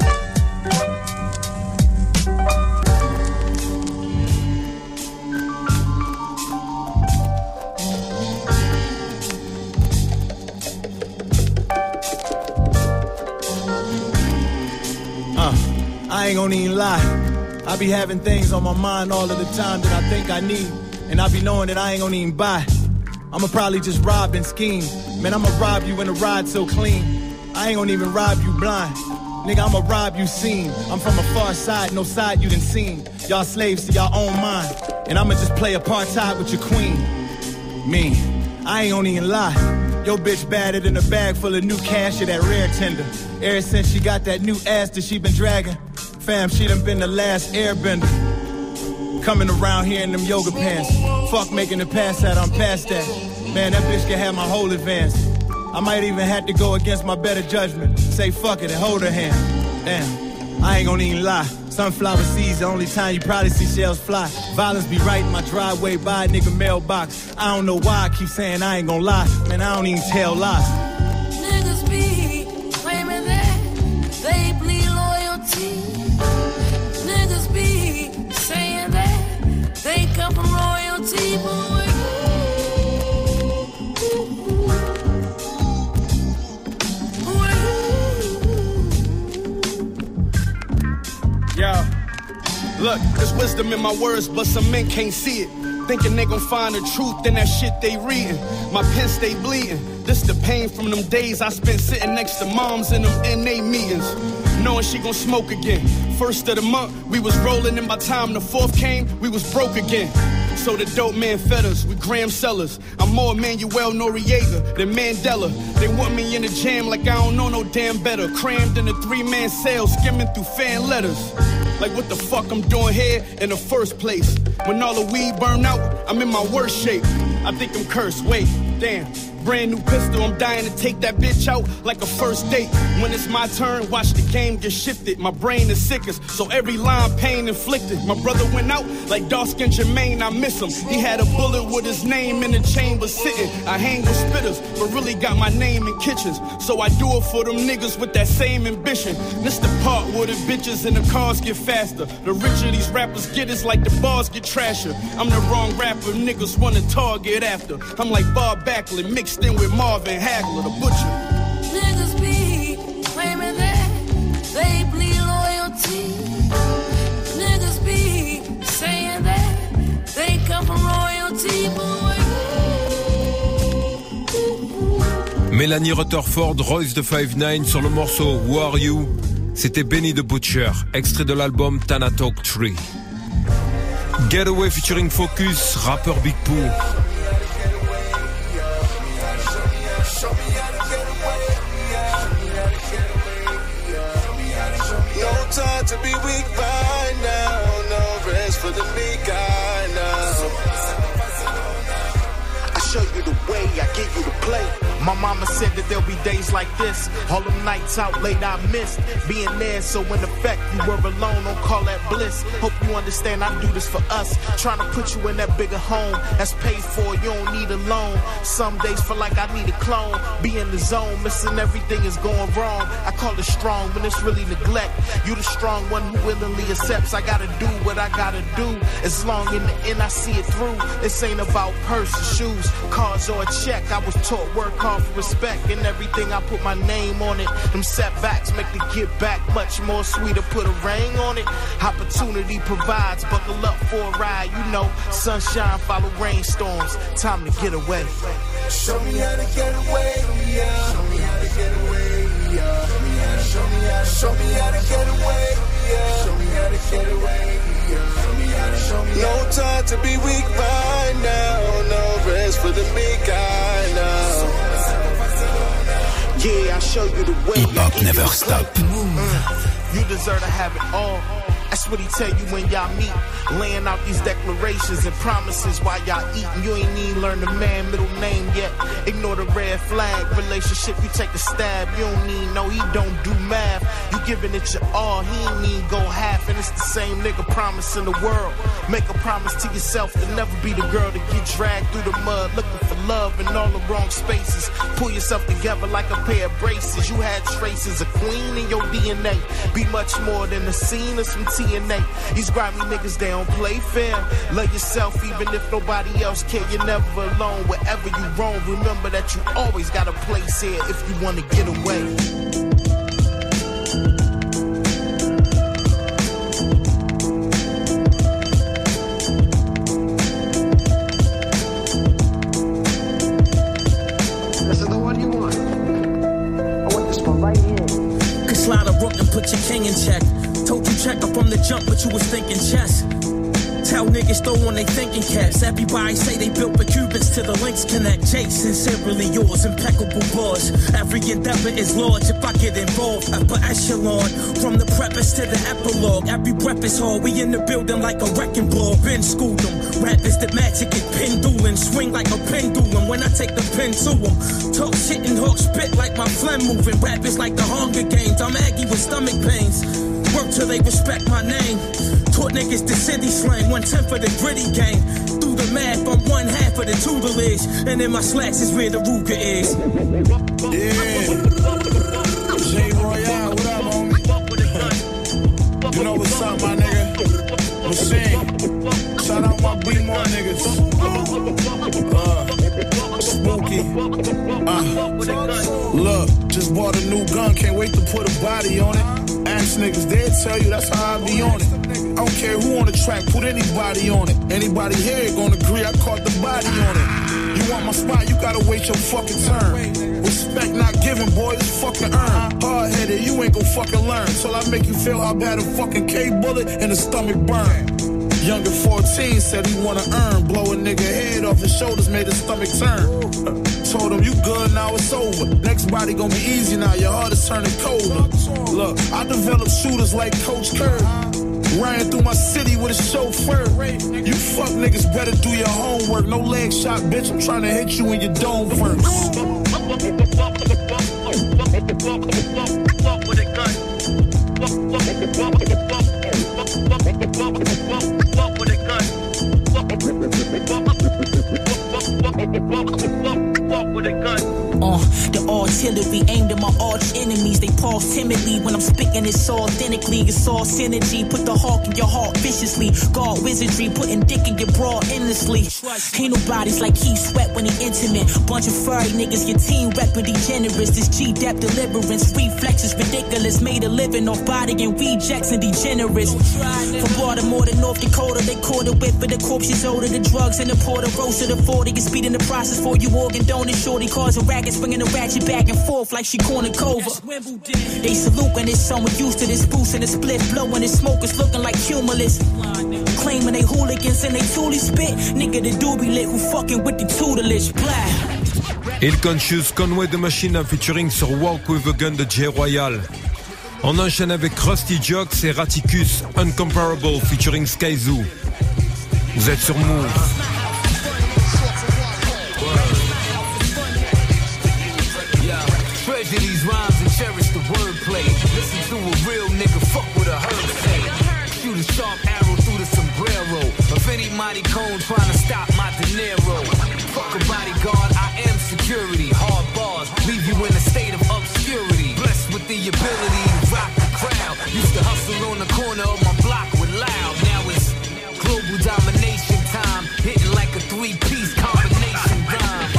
I ain't gonna even lie. I be having things on my mind all of the time that I think I need. And I be knowing that I ain't gonna even buy. I'ma probably just rob and scheme. Man, I'ma rob you in a ride so clean. I ain't gonna even rob you blind. Nigga, I'ma rob you seen. I'm from a far side, no side you done seen. Y'all slaves to y'all own mind. And I'ma just play apartheid with your queen. Me, I ain't gonna even lie. Yo bitch batted in a bag full of new cash at that rare tender. Ever since she got that new ass that she been dragging. Fam, she done been the last airbender. Coming around here in them yoga pants. Fuck making the pass out, I'm past that. Man, that bitch can have my whole advance. I might even have to go against my better judgment. Say fuck it and hold her hand. Damn, I ain't gonna even lie. Sunflower seeds, the only time you probably see shells fly. Violence be right in my driveway by a nigga mailbox. I don't know why I keep saying I ain't gonna lie. Man, I don't even tell lies.
Niggas be claiming that they bleed
look, there's wisdom in my words, but some men can't see it. Thinking they gon' find the truth in that shit they reading. My pen stay bleeding. This the pain from them days I spent sitting next to moms in them NA meetings. Knowing she gon' smoke again. First of the month, we was rolling, and by time the fourth came, we was broke again. So the dope man fed us with Graham sellers. I'm more Manuel Noriega than Mandela. They want me in the jam like I don't know no damn better. Crammed in a three man cell, skimming through fan letters. Like what the fuck I'm doing here in the first place. When all the weed burn out, I'm in my worst shape. I think I'm cursed. Wait, damn. Brand new pistol, I'm dying to take that bitch out like a first date. When it's my turn, watch the game get shifted. My brain is sickest, so every line pain inflicted. My brother went out like Dawson Jermaine, I miss him. He had a bullet with his name in the chamber sitting. I hang with spitters, but really got my name in kitchens. So I do it for them niggas with that same ambition. This the part where the bitches and the cars get faster. The richer these rappers get, it's like the bars get trasher. I'm the wrong rapper, niggas wanna target after. I'm like Bob Backlund mixed in with Marvin Hagler, the butcher.
Niggas be claiming that they bleed loyalty. Niggas be saying that they come from royalty, boy.
Mélanie Rutherford, Royce de 5-9 sur le morceau Who Are You? C'était Benny the Butcher, extrait de l'album Tana Talk 3. Getaway featuring Focus, rappeur Big Pooh.
To be weak right now. No rest for the meek
show you the way, I give you the play. My mama said that there'll be days like this. All them nights out late I missed being there. So in effect, you were alone. Don't call that bliss. Hope you understand I do this for us. Trying to put you in that bigger home that's paid for. You don't need a loan. Some days feel like I need a clone. Be in the zone, missing everything is going wrong. I call it strong when it's really neglect. You the strong one who willingly accepts. I gotta do what I gotta do. As long in the end I see it through. This ain't about purse or shoes, cars or a check. I was taught work hard for respect and everything. I put my name on it. Them setbacks make the get back much more sweeter. Put a ring on it. Opportunity provides. Buckle up for a ride. You know, sunshine follow rainstorms. Time to get away.
Show me how to get away, yeah. Show me how to get away, yeah. Show me how to, show me how to get away, yeah. Show me how to get away, yeah. No time to be weak right now. No rest for the meek, I know.
Yeah, I show you the way.
Hip hop never stop.
Mm, you deserve to have it all. That's what he tell you when y'all meet. Laying out these declarations and promises while y'all eating. You ain't even learn the man middle name yet. Ignore the red flag relationship. You take a stab. You don't need no, he don't do math. You giving it your all. He ain't even go half. And it's the same nigga promising the world. Make a promise to yourself to never be the girl to get dragged through the mud. Looking for love in all the wrong spaces. Pull yourself together like a pair of braces. You had traces of queen in your DNA. Be much more than a scene of some TNA. These grimy niggas, they don't play fair. Love yourself even if nobody else care. You're never alone. Wherever you roam, remember that you always got a place here if you want to get away.
Everybody say they built the Cubans to the links connect. Jason, sincerely yours, impeccable bars. Every endeavor is large if I get involved. Upper echelon, from the preface to the epilogue. Every breath is hard. We in the building like a wrecking ball. Been schooled them. Rappers that magic it pendulum. Swing like a pendulum when I take the pen to them. Talk shit and hawk spit like my phlegm moving. Rappers like the Hunger Games. I'm Aggie with stomach pains. Work till they respect my name. Taught niggas the city slang, one tenth of the gritty game. The math, I'm one half of the tutelage. And in my slacks is where the Ruger is.
Yeah. Jay Royale, what up, homie? You know what's up, my nigga? Machine. Shout out my B-More niggas. Uh, spooky. Uh, look, just bought a new gun, can't wait to put a body on it. Ask niggas, they'll tell you that's how I be on it. Don't care who on the track, put anybody on it. Anybody here gonna agree I caught the body on it. You want my spot, you gotta wait your fucking turn. Respect not given, boy, it's fucking earned. Hard headed, you ain't gon' fucking learn. Till I make you feel how bad a fucking K bullet and the stomach burn. Younger 14 said he wanna earn. Blow a nigga head off his shoulders, made his stomach turn. Told him you good, now it's over. Next body gonna be easy now, your heart is turning colder. Look, I develop shooters like Coach Curry.
Riding through my city with a chauffeur. You fuck niggas better do your homework. No leg shot, bitch. I'm trying to hit you in your dome first.
Walk with a gun.
Artillery aimed at my arch enemies. They pause timidly when I'm spitting it so authentically. It's all synergy. Put the hawk in your heart viciously. Guard wizardry, putting dick in your bra endlessly. Ain't nobody's like he Sweat when he intimate. Bunch of furry niggas, your team rep with degenerates. This G depth deliverance, reflexes ridiculous. Made a living off body and rejects and degenerates. From Baltimore to North Dakota, they caught a whip for the corpses older. The drugs and the porter, roast to the 40. Get speed in the process for you organ donors. Shorty cars and rackets, bringing the ratchet back and forth like she cornucova. They salute when it's someone used to this boost and the split. Blowing the smoke is looking like cumulus. Claiming they hooligans and they toolie spit. Nigga, the doobie lit who fucking with the tutelage. Blah.
Il Conscious Conway the Machine en featuring sur Walk with a Gun de Jay Royal. On enchaîne avec Rusty Jocks et Raticus Uncomparable featuring Sky Zoo. Vous êtes sur Move.
Mighty cone trying to stop my dinero. Fuck a bodyguard, I am security. Hard bars, leave you in a state of obscurity. Blessed with the ability to rock the crowd. Used to hustle on the corner of my block with loud. Now it's global domination time, hitting like a three-piece combination rhyme.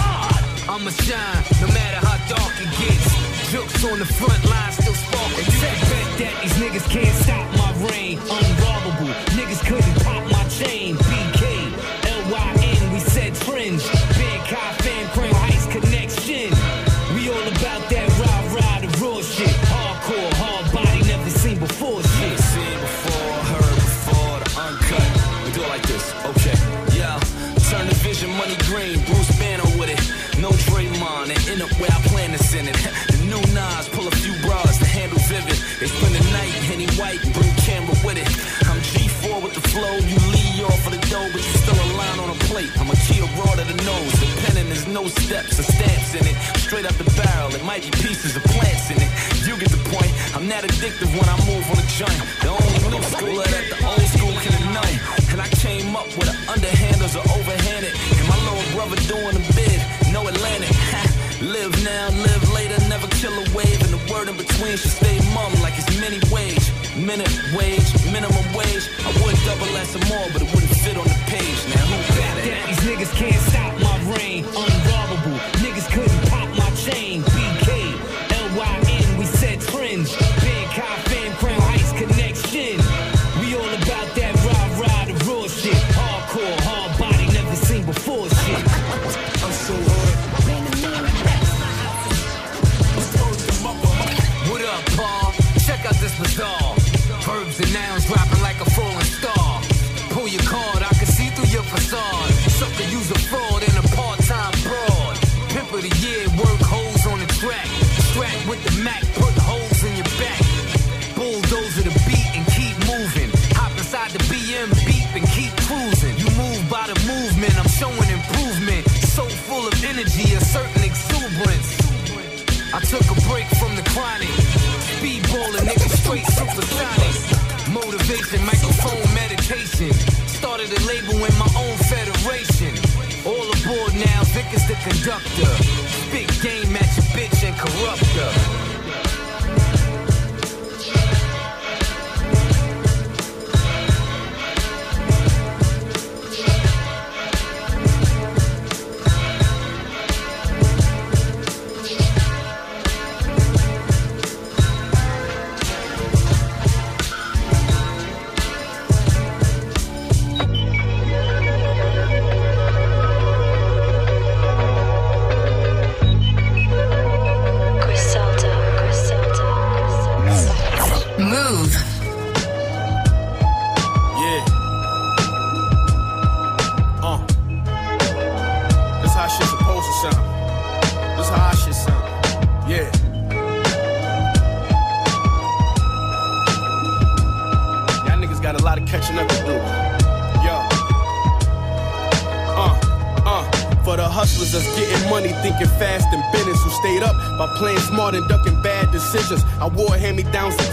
I'ma shine, no matter how dark it gets. Jokes on the front line still sparking. Tech bet that these niggas can't stop my reign. Unguardable, niggas couldn't pop my chain. BK,
steps or stamps in it. Straight up the barrel, it might be pieces of plants in it. You get the point, I'm not addictive when I move on a joint. The only new schooler that the old school can known. And I came up with an underhanders or overhanded. And my little brother doing a bid, no Atlantic. Live now, live later, never kill a wave. And the word in between should stay mum like it's mini wage. Minute wage, minimum wage. I would double that some more, but it wouldn't fit on the page. Now
the and keep cruising. You move by the movement, I'm showing improvement. So full of energy, a certain exuberance. I took a break from the chronic. Speedballing, nigga, straight supersonic. Motivation, microphone meditation. Started a label in my own federation. All aboard now, Vic is the conductor. Big game at bitch and corrupter.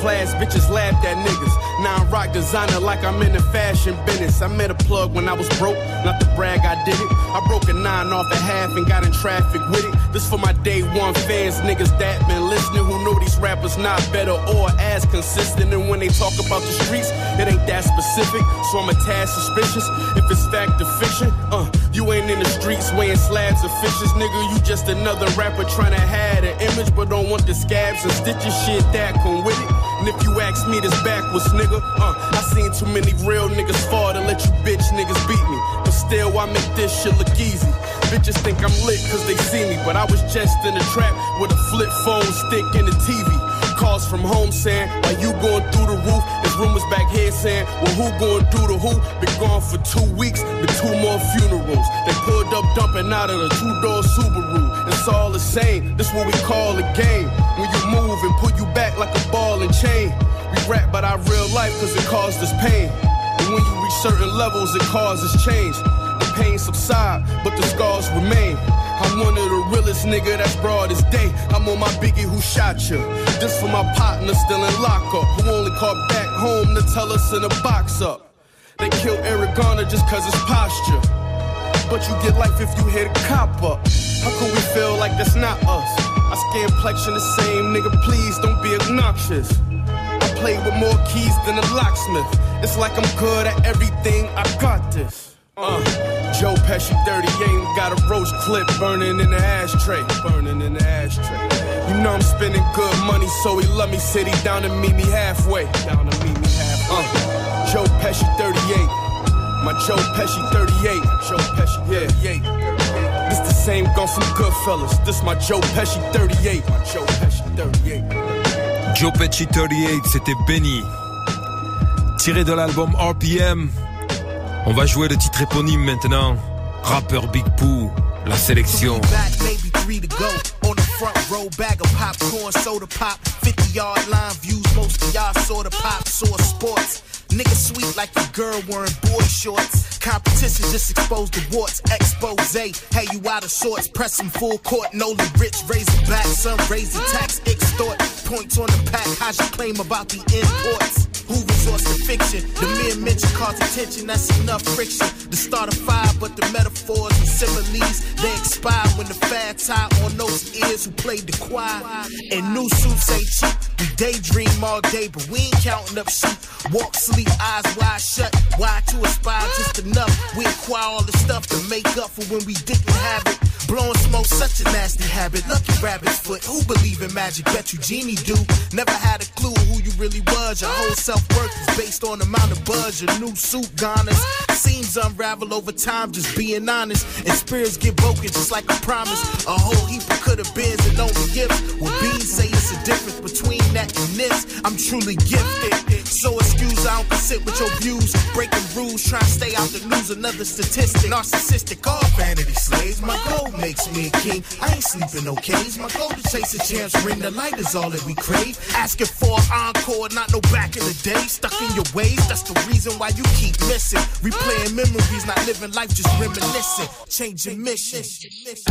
Class, bitches laughed at niggas. Now I'm rock designer like I'm in the fashion business. I met a plug when I was broke, not to brag, I did it. I broke a nine off a half and got in traffic with it. This for my day one fans, niggas that been listening who know these rappers not better or as consistent. And when they talk about the streets, it ain't that specific. So I'm a tad suspicious if it's fact or fiction. Uh, you ain't in the streets weighing slabs of fishes, nigga. You just another rapper trying to hide an image, but don't want the scabs and stitches shit that come with it. And if you ask me this backwards, nigga, uh, I seen too many real niggas fall to let you bitch niggas beat me. But still, I make this shit look easy. Bitches think I'm lit cause they see me, but I was just in the trap with a flip phone stick and a TV. Calls from home saying, Why you going through the roof? There's rumors back here saying, Well, who going through the who? Been gone for two weeks, been two more funerals. They pulled up dumping out of the two door Subaru. It's all the same, this what we call a game. When you move and put you back like a ball and chain. We rap about our real life cause it caused us pain. And when you reach certain levels, it causes change. The pain subside, but the scars remain. I'm one of the realest nigga that's broad as day. I'm on my biggie who shot you. This for my partner still in lockup, who only called back home to tell us in a box up. They killed Eric Garner just cause his posture. But you get life if you hit a cop up. How can we feel like that's not us? I skin plexion the same, nigga. Please don't be obnoxious. I play with more keys than a locksmith. It's like I'm good at everything. I got this. Uh, Joe Pesci 38 got a roach clip burning in the ashtray. Burning in the ashtray. You know I'm spending good money, so he love me. He down to meet me halfway. Down to meet me halfway. Uh, Joe Pesci 38. My Joe Pesci 38. Joe Pesci 38. This the same gun from Goodfellas. This my Joe Pesci 38. My Joe Pesci 38.
Joe Pesci 38, c'était Benny. Tiré de l'album RPM. On va jouer le titre éponyme maintenant. Rappeur Big Pooh, la sélection.
Front row, bag of popcorn, soda pop. 50 yard line views, most of y'all saw the pop, saw sports. Nigga sweet like a girl wearing boy shorts. Competition just exposed the warts. Expose, hey, you out of sorts. Press them full court. Nolan rich, raise the back. Some raise the tax, extort. Points on the pack. How's your claim about the imports? Who resorts to fiction? The mere mention cause attention, that's enough friction. The start of fire, but the metaphors and similes, they expire when the fat tie on those ears who played the choir. And new suits ain't cheap. We daydream all day, but we ain't counting up sheep. Walk, sleep, eyes wide shut. Why to aspire just enough? We acquire all the stuff to make up for when we didn't have it. Blowing smoke, such a nasty habit. Lucky rabbit's foot. Who believe in magic? Bet you Genie do. Never had a clue who you really was. Your whole self worth is based on the amount of buzz your new suit garners. Seems unravel over time, just being honest. And spirits get broken just like a promise. A whole heap of could have beens and only gifts. Well, beans say it's a difference between that and this. I'm truly gifted. So excuse, I don't consent with your views. Breaking rules, trying to stay out the news. Another statistic. Narcissistic, all vanity slaves. My goal makes me a king. I ain't sleeping no caves. My goal to chase a chance, ring the light is all that we crave. Asking for an encore, not no back in the day. Stuck in your ways, that's the reason why you keep missing. Replaying memories, not living life, just reminiscing. Changing mission.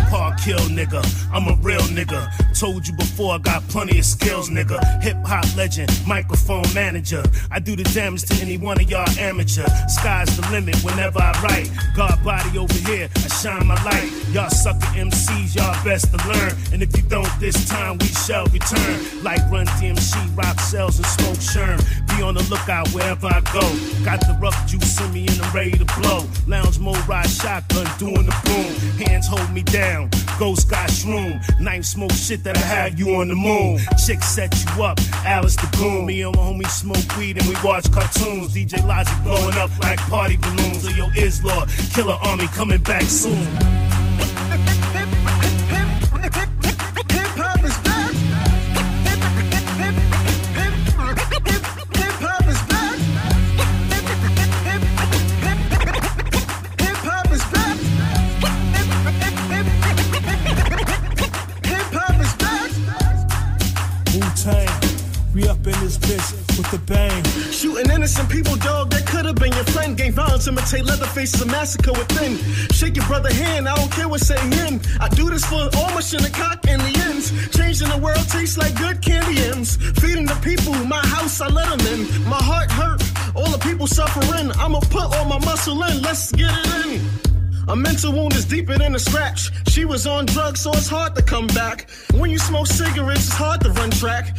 Park Hill nigga, I'm a real nigga. Told you before I got plenty of skills, nigga. Hip hop legend, microphone manager. I do the damage to any one of y'all amateur. Sky's the limit whenever I write. God body over here, I shine my light. Y'all sucker MCs, y'all best to learn. And if you don't this time, we shall return. Like Run DMC, rock cells and smoke sherm. Be on the lookout wherever I go. Got the rough juice in me and I'm ready to blow. Lounge mode, ride shotgun, doing the boom. Hands hold me down. Ghost got shroom. Knife smoke shit that'll have you on the moon. Chick set you up. Alice the Goon. Me and my homie smoke weed and we watch cartoons. DJ Logic blowing up like party balloons. Or yo, Islord. Killarmy coming back soon.
Innocent people, dog, that could have been your friend. Gang violence, imitate leather faces, a massacre within. Shake your brother hand, I don't care what's saying in. I do this for all my cock and the ends. Changing the world tastes like good candy M's. Feeding the people, my house, I let them in. My heart hurt, all the people suffering. I'ma put all my muscle in, let's get it in. A mental wound is deeper than a scratch. She was on drugs, so it's hard to come back. When you smoke cigarettes, it's hard to run track.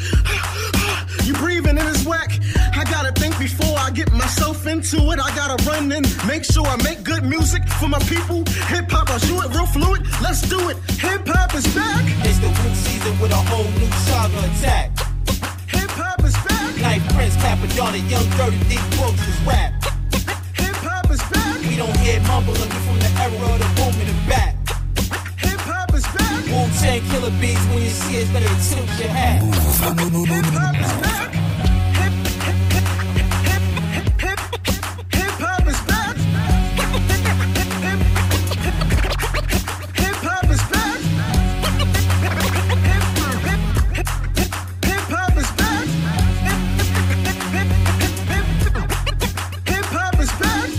you breathing in is whack. I gotta think before I get myself into it. I gotta run in, make sure I make good music for my people. Hip hop, I'll do it real fluid. Let's do it. Hip hop is back.
It's the winter season with a whole new saga attack.
Hip hop is back.
Like Prince, Cappadonna, Young Dirty, Deep Brooks is rap.
Hop is back.
We don't hear mumbling from the era of the boom in the back.
Hip hop is back.
Wu Tang killer beats when you see it, better tilt your hat.
Hip hop is back.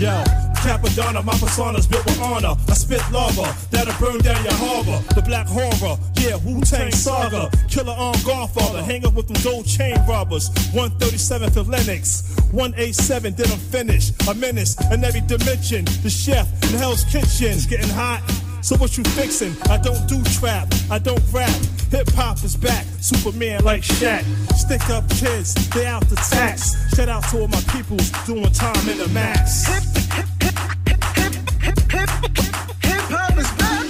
Yo, Cappadonna, my persona's built with honor. I spit lava that'll burn down your harbor. The black horror, yeah, Wu Tang saga. Killer on Godfather, hang up with them gold chain robbers. 137th of Lenox, 187, then I'm finished. A menace in every dimension. The chef in Hell's Kitchen getting hot. So what you fixin'? I don't do trap, I don't rap. Hip hop is back, Superman like Shaq. Stick up kids, they out the tax. Shout out to all my peoples doing time in the max.
Hip hip, hip, hip hop is back.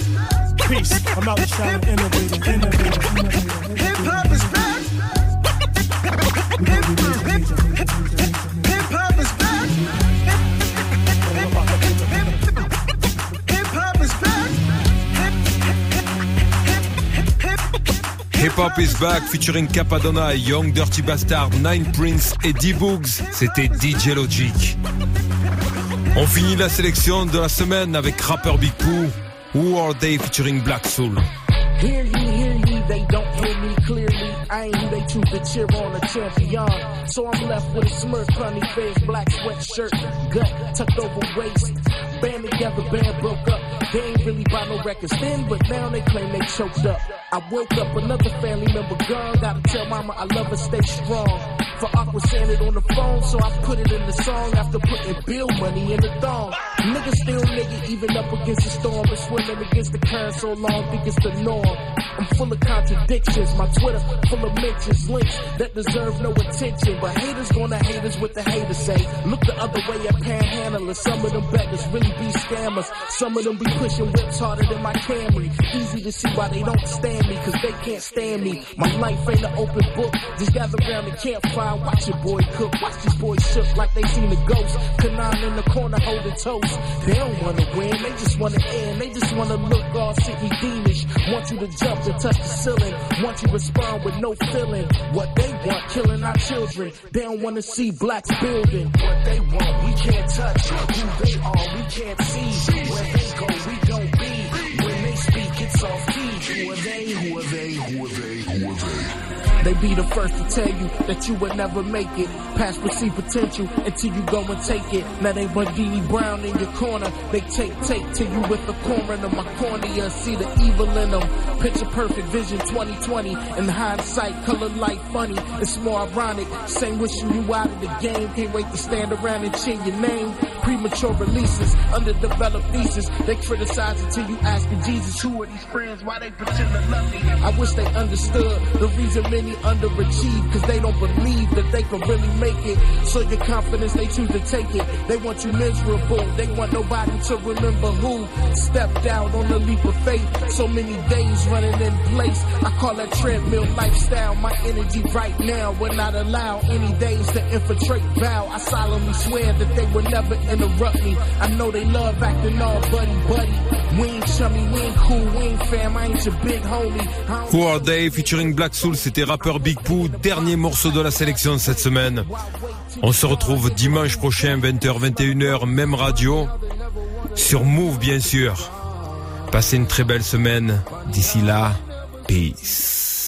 Peace, I'm out shine, innovating, innovating, innovating.
Hip hop is back. Hip Hop is Back
featuring Capadonna, Young Dirty Bastard, Nine Prince et D-Boogs. C'était DJ Logic. On finit la sélection de la semaine avec rapper Big Pooh, Who Are They featuring Black Soul.
Hear ye, hear ye, they don't hear me clearly. I ain't who they choose to cheer on a champion. So I'm left with a smirk, funny face, black sweatshirt, gut tucked over waist. Band together, band broke up. They ain't really buy no records then, but now they claim they choked up. I woke up, another family member gone. Gotta tell mama I love her, stay strong. For awkward saying it on the phone, so I put it in the song after putting bill money in the thong. Niggas still nigga, even up against the storm, but swimming against the current so long, think it's the norm. I'm full of contradictions, my Twitter full of mentions, links that deserve no attention. But haters gonna hate us what the haters say. Look the other way at panhandlers, some of them beggars really be scammers. Some of them be pushing whips harder than my Camry. Easy to see why they don't stand me, cause they can't stand me. My life ain't an open book, just gather around the campfire, watch your boy cook. Watch these boy shook like they seen a ghost. Kanan in the corner holding toast. They don't wanna win, they just wanna end. They just wanna look all sickly fiendish. Want you to jump to touch the ceiling. Want you to respond with no feeling. What they want, killing our children. They don't wanna see blacks building. What they want, we can't touch. Who they are, we can't see. Where they go, we off key. Who are they? Who are they? Who are they? Who are they? They be the first to tell you that you would never make it. Past perceived potential until you go and take it. Now they Bundini Brown in your corner. They take take to you with the corner of my cornea. See the evil in them. Picture perfect vision 2020. In hindsight, color light funny. It's more ironic. Same wishing you out of the game. Can't wait to stand around and cheer your name. Premature releases, underdeveloped thesis. They criticize until you ask Jesus, who are these friends? Why they pretend to love me? I wish they understood the reason many underachieve cause they don't believe that they can really make it. So your confidence, they choose to take it. They want you miserable. They want nobody to remember who stepped out on the leap of faith. So many days running in place. I call that treadmill lifestyle. My energy right now will not allow any days to infiltrate vow. I solemnly swear that they will never
Who Are They featuring Black Soul, c'était rappeur Big Pooh, dernier morceau de la sélection cette semaine. On se retrouve dimanche prochain, 20h, 21h, même radio, sur Move bien sûr. Passez une très belle semaine. D'ici là, peace.